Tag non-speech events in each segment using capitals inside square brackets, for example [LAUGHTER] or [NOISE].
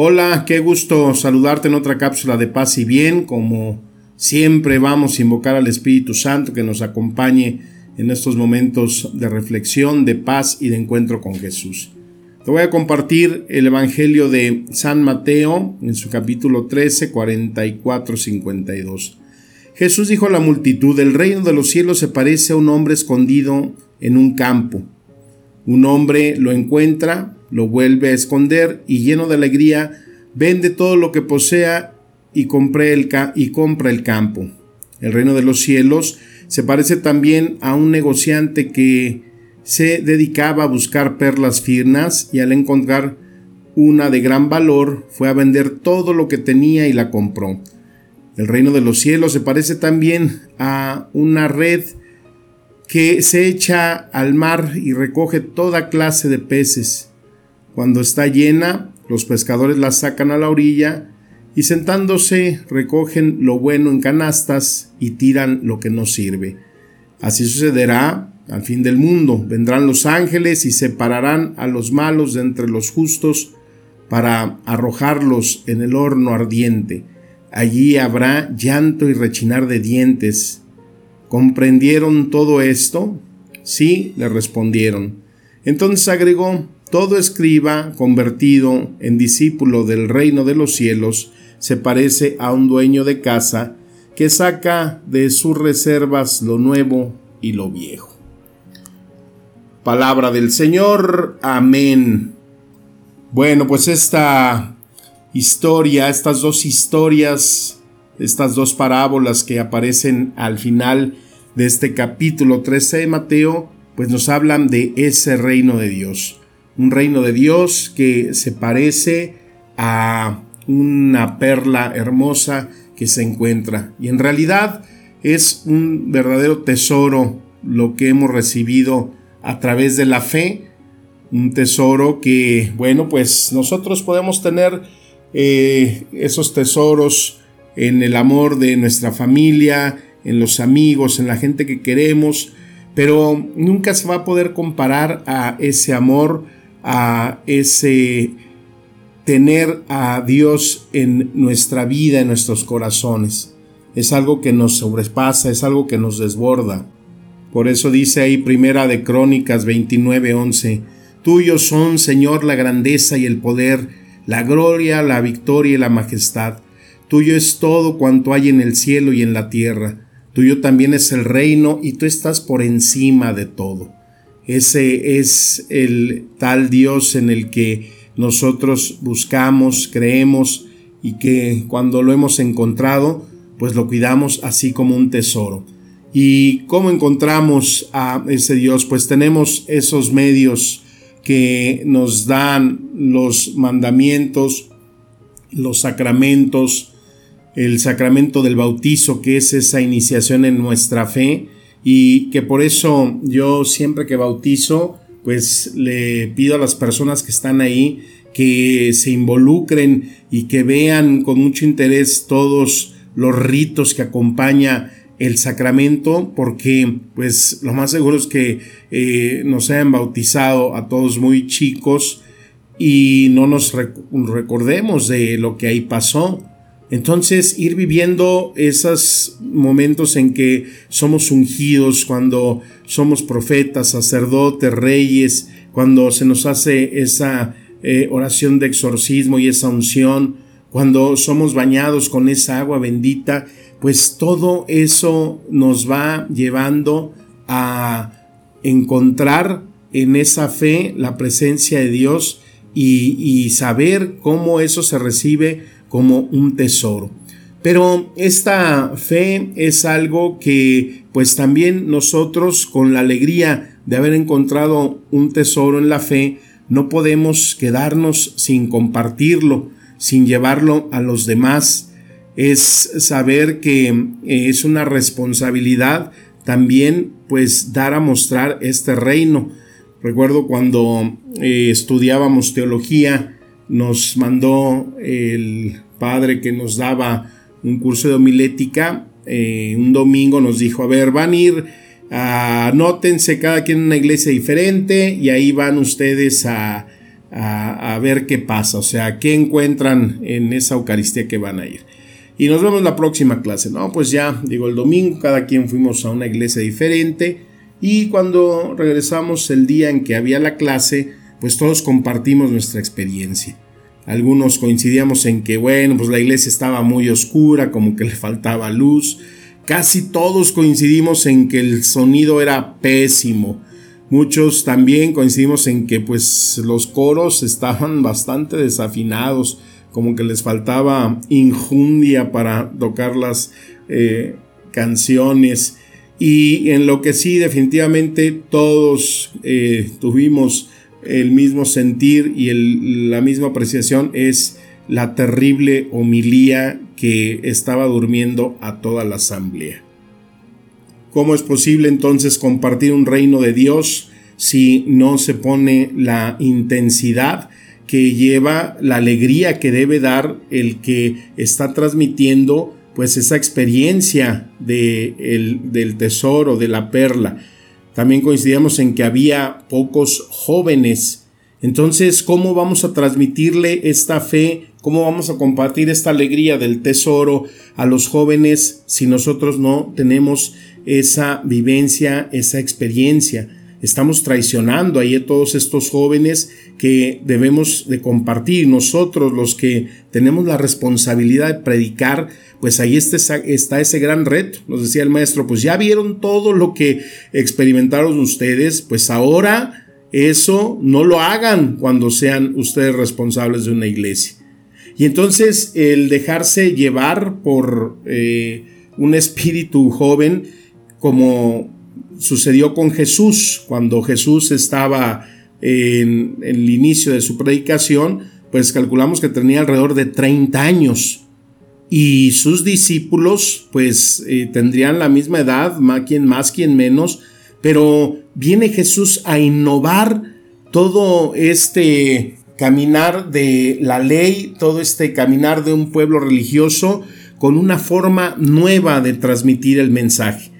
Hola, qué gusto saludarte en otra cápsula de paz y bien. Como siempre vamos a invocar al Espíritu Santo que nos acompañe en estos momentos de reflexión, de paz y de encuentro con Jesús. Te voy a compartir el Evangelio de San Mateo en su capítulo 13, 44, 52. Jesús dijo a la multitud, el reino de los cielos se parece a un hombre escondido en un campo. Un hombre lo encuentra, lo vuelve a esconder y lleno de alegría vende todo lo que posea y, el y compra el campo. El reino de los cielos se parece también a un negociante que se dedicaba a buscar perlas finas y al encontrar una de gran valor fue a vender todo lo que tenía y la compró. El reino de los cielos se parece también a una red que se echa al mar y recoge toda clase de peces. Cuando está llena, los pescadores la sacan a la orilla y sentándose recogen lo bueno en canastas y tiran lo que no sirve. Así sucederá al fin del mundo. Vendrán los ángeles y separarán a los malos de entre los justos para arrojarlos en el horno ardiente. Allí habrá llanto y rechinar de dientes. ¿Comprendieron todo esto? Sí, le respondieron. Entonces agregó, todo escriba convertido en discípulo del reino de los cielos se parece a un dueño de casa que saca de sus reservas lo nuevo y lo viejo. Palabra del Señor, amén. Bueno, pues esta historia, estas dos historias estas dos parábolas que aparecen al final de este capítulo 13 de Mateo, pues nos hablan de ese reino de Dios. Un reino de Dios que se parece a una perla hermosa que se encuentra. Y en realidad es un verdadero tesoro lo que hemos recibido a través de la fe. Un tesoro que, bueno, pues nosotros podemos tener eh, esos tesoros en el amor de nuestra familia, en los amigos, en la gente que queremos, pero nunca se va a poder comparar a ese amor, a ese tener a Dios en nuestra vida, en nuestros corazones. Es algo que nos sobrepasa, es algo que nos desborda. Por eso dice ahí Primera de Crónicas 29:11, Tuyos son, Señor, la grandeza y el poder, la gloria, la victoria y la majestad Tuyo es todo cuanto hay en el cielo y en la tierra. Tuyo también es el reino y tú estás por encima de todo. Ese es el tal Dios en el que nosotros buscamos, creemos y que cuando lo hemos encontrado, pues lo cuidamos así como un tesoro. ¿Y cómo encontramos a ese Dios? Pues tenemos esos medios que nos dan los mandamientos, los sacramentos, el sacramento del bautizo, que es esa iniciación en nuestra fe, y que por eso yo siempre que bautizo, pues le pido a las personas que están ahí que se involucren y que vean con mucho interés todos los ritos que acompaña el sacramento porque pues lo más seguro es que eh, nos hayan bautizado a todos muy chicos y no nos recordemos de lo que ahí pasó entonces, ir viviendo esos momentos en que somos ungidos, cuando somos profetas, sacerdotes, reyes, cuando se nos hace esa eh, oración de exorcismo y esa unción, cuando somos bañados con esa agua bendita, pues todo eso nos va llevando a encontrar en esa fe la presencia de Dios y, y saber cómo eso se recibe como un tesoro. Pero esta fe es algo que pues también nosotros con la alegría de haber encontrado un tesoro en la fe, no podemos quedarnos sin compartirlo, sin llevarlo a los demás. Es saber que eh, es una responsabilidad también pues dar a mostrar este reino. Recuerdo cuando eh, estudiábamos teología, nos mandó el padre que nos daba un curso de homilética, eh, un domingo nos dijo, a ver, van a ir, anótense cada quien en una iglesia diferente y ahí van ustedes a, a, ver qué pasa, o sea, qué encuentran en esa Eucaristía que van a ir. Y nos vemos la próxima clase. No, pues ya, digo, el domingo cada quien fuimos a una iglesia diferente y cuando regresamos el día en que había la clase, pues todos compartimos nuestra experiencia. Algunos coincidíamos en que, bueno, pues la iglesia estaba muy oscura, como que le faltaba luz. Casi todos coincidimos en que el sonido era pésimo. Muchos también coincidimos en que pues los coros estaban [LAUGHS] bastante desafinados, como que les faltaba injundia para tocar las eh, canciones. Y en lo que sí definitivamente todos eh, tuvimos el mismo sentir y la misma apreciación es la terrible homilía que estaba durmiendo a toda la asamblea. ¿Cómo es posible entonces compartir un reino de Dios si no se pone la intensidad que lleva la alegría que debe dar el que está transmitiendo pues esa experiencia de del tesoro, de la perla? También coincidíamos en que había pocos jóvenes. Entonces, ¿cómo vamos a transmitirle esta fe? ¿Cómo vamos a compartir esta alegría del tesoro a los jóvenes si nosotros no tenemos esa vivencia, esa experiencia? Estamos traicionando ahí a todos estos jóvenes que debemos de compartir. Nosotros los que tenemos la responsabilidad de predicar, pues ahí está, está ese gran reto. Nos decía el maestro, pues ya vieron todo lo que experimentaron ustedes, pues ahora eso no lo hagan cuando sean ustedes responsables de una iglesia. Y entonces el dejarse llevar por eh, un espíritu joven, como sucedió con Jesús, cuando Jesús estaba en, el inicio de su predicación, pues calculamos que tenía alrededor de 30 años. Y sus discípulos, pues eh, tendrían la misma edad, más quien más, quien menos, pero viene Jesús a innovar todo este caminar de la ley, todo este caminar de un pueblo religioso con una forma nueva de transmitir el mensaje.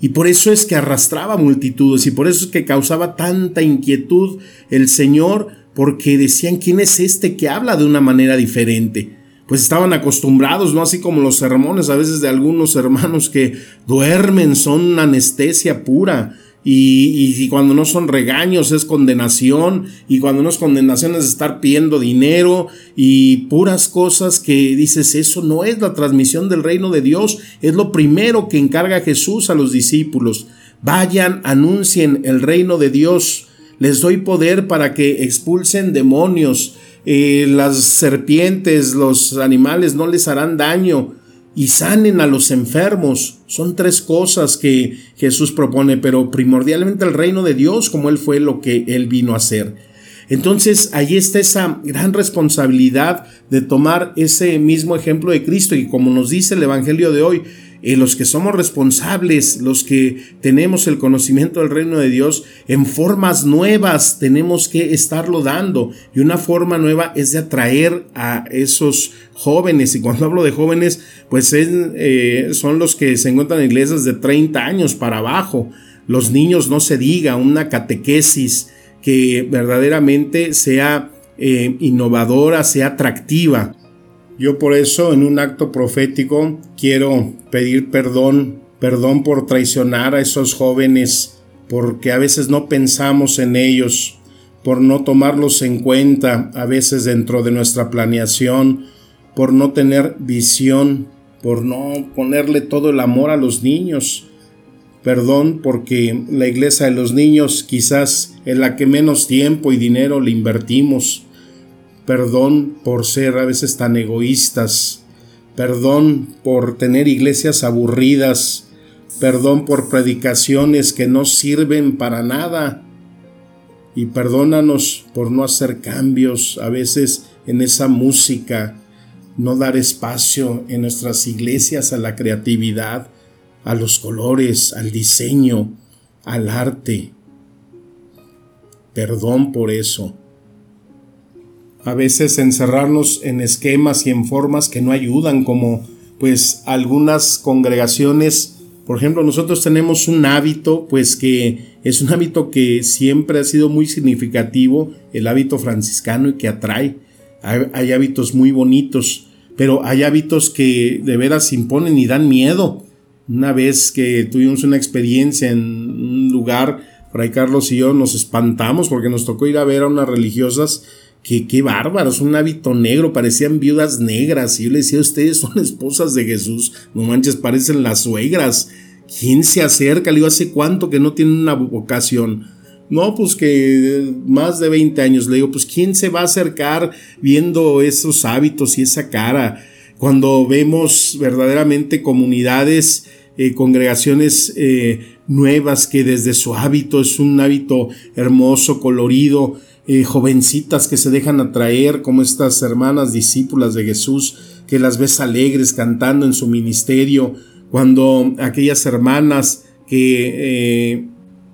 Y por eso es que arrastraba multitudes y por eso es que causaba tanta inquietud el Señor, porque decían, ¿quién es este que habla de una manera diferente? Pues estaban acostumbrados, ¿no? Así como los sermones a veces de algunos hermanos que duermen, son anestesia pura y, cuando no son regaños es condenación, y cuando no es condenación es estar pidiendo dinero y puras cosas que dices, eso no es la transmisión del reino de Dios, es lo primero que encarga Jesús a los discípulos. Vayan, anuncien el reino de Dios, les doy poder para que expulsen demonios, eh, las serpientes, los animales no les harán daño, y sanen a los enfermos. Son tres cosas que Jesús propone, pero primordialmente el reino de Dios como Él fue lo que Él vino a hacer. Entonces ahí está esa gran responsabilidad de tomar ese mismo ejemplo de Cristo y como nos dice el Evangelio de hoy, eh, los que somos responsables, los que tenemos el conocimiento del reino de Dios, en formas nuevas tenemos que estarlo dando. Y una forma nueva es de atraer a esos jóvenes. Y cuando hablo de jóvenes, pues eh, son los que se encuentran en iglesias de 30 años para abajo. Los niños no se diga, una catequesis que verdaderamente sea eh, innovadora, sea atractiva. Yo por eso en un acto profético quiero pedir perdón, perdón por traicionar a esos jóvenes, porque a veces no pensamos en ellos, por no tomarlos en cuenta a veces dentro de nuestra planeación, por no tener visión, por no ponerle todo el amor a los niños. Perdón porque la iglesia de los niños quizás es la que menos tiempo y dinero le invertimos perdón por ser a veces tan egoístas, perdón por tener iglesias aburridas, perdón por predicaciones que no sirven para nada. y perdónanos por no hacer cambios a veces en esa música, no dar espacio en nuestras iglesias a la creatividad, a los colores, al diseño, al arte. Perdón por eso. A veces encerrarnos en esquemas y en formas que no ayudan, como pues algunas congregaciones por ejemplo, nosotros tenemos un hábito, pues que es un hábito que siempre ha sido muy significativo, el hábito franciscano y que atrae. Hay, hábitos muy bonitos, pero hay hábitos que de veras imponen y dan miedo. Una vez que tuvimos una experiencia en un lugar, Fray Carlos y yo nos espantamos porque nos tocó ir a ver a unas religiosas que qué bárbaros, un hábito negro, parecían viudas negras. Y yo le decía, ustedes son [LAUGHS] esposas de Jesús, no manches, parecen las suegras. ¿Quién se acerca? Le digo, ¿hace cuánto que no tienen una vocación? No, pues que más de 20 años. Le digo, pues ¿quién se va a acercar viendo esos hábitos y esa cara? Cuando vemos verdaderamente comunidades, eh, congregaciones eh, nuevas que desde su hábito es un hábito hermoso, colorido, eh, jovencitas que se dejan atraer, como estas hermanas discípulas de Jesús, que las ves alegres cantando en su ministerio, cuando aquellas hermanas que eh,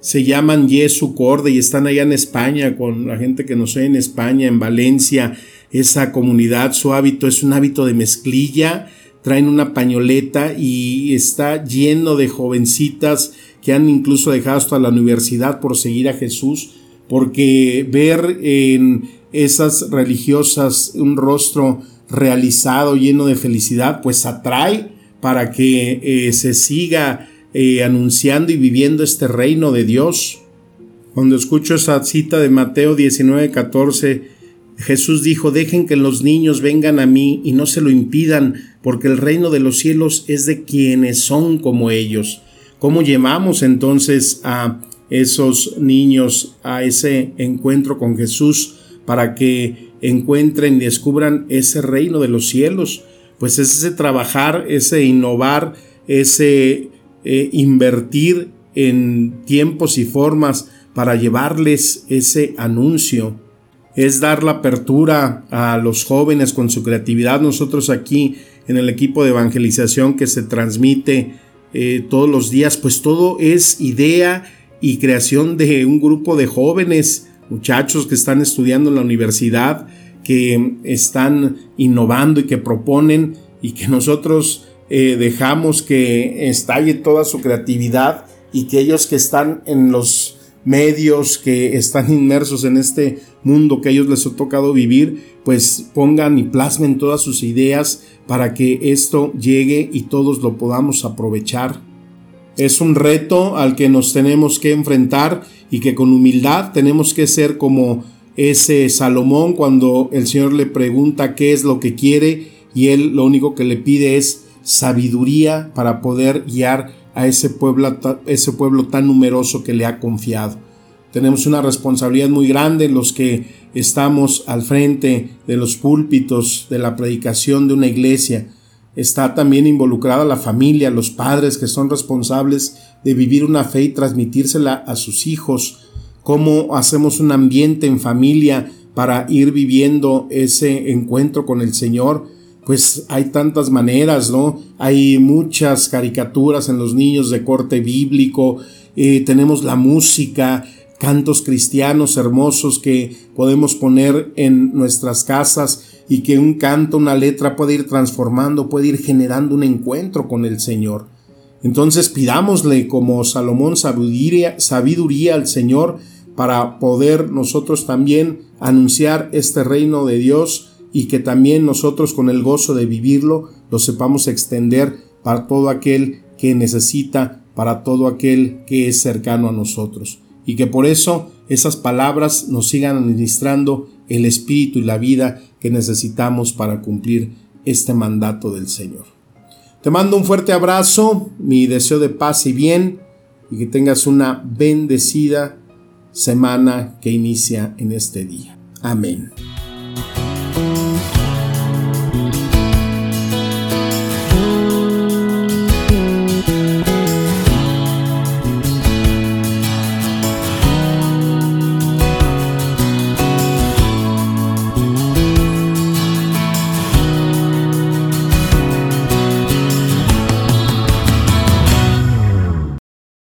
se llaman Yesu Corde y están allá en España, con la gente que nos ve en España, en Valencia, esa comunidad, su hábito es un hábito de mezclilla, traen una pañoleta y está lleno de jovencitas que han incluso dejado hasta la universidad por seguir a Jesús porque ver en esas religiosas un rostro realizado, lleno de felicidad, pues atrae para que eh, se siga eh, anunciando y viviendo este reino de Dios. Cuando escucho esa cita de Mateo 19, 14, Jesús dijo, dejen que los niños vengan a mí y no se lo impidan, porque el reino de los cielos es de quienes son como ellos. ¿Cómo llevamos entonces a esos niños a ese encuentro con Jesús para que encuentren y descubran ese reino de los cielos. Pues es ese trabajar, ese innovar, ese eh, invertir en tiempos y formas para llevarles ese anuncio. Es dar la apertura a los jóvenes con su creatividad. Nosotros aquí en el equipo de evangelización que se transmite eh, todos los días, pues todo es idea y creación de un grupo de jóvenes, muchachos que están estudiando en la universidad, que están innovando y que proponen y que nosotros eh, dejamos que estalle toda su creatividad y que ellos que están en los medios, que están inmersos en este mundo que a ellos les ha tocado vivir, pues pongan y plasmen todas sus ideas para que esto llegue y todos lo podamos aprovechar. Es un reto al que nos tenemos que enfrentar y que con humildad tenemos que ser como ese Salomón cuando el Señor le pregunta qué es lo que quiere y él lo único que le pide es sabiduría para poder guiar a ese pueblo, ese pueblo tan numeroso que le ha confiado. Tenemos una responsabilidad muy grande los que estamos al frente de los púlpitos de la predicación de una iglesia Está también involucrada la familia, los padres que son responsables de vivir una fe y transmitírsela a sus hijos. Cómo hacemos un ambiente en familia para ir viviendo ese encuentro con el Señor. Pues hay tantas maneras, ¿no? Hay muchas caricaturas en los niños de corte bíblico, eh, tenemos la música, cantos cristianos hermosos que podemos poner en nuestras casas y que un canto, una letra puede ir transformando, puede ir generando un encuentro con el Señor. Entonces pidámosle como Salomón sabiduría, sabiduría al Señor para poder nosotros también anunciar este reino de Dios y que también nosotros con el gozo de vivirlo lo sepamos extender para todo aquel que necesita, para todo aquel que es cercano a nosotros. Y que por eso esas palabras nos sigan administrando el espíritu y la vida que necesitamos para cumplir este mandato del Señor. Te mando un fuerte abrazo, mi deseo de paz y bien, y que tengas una bendecida semana que inicia en este día. Amén.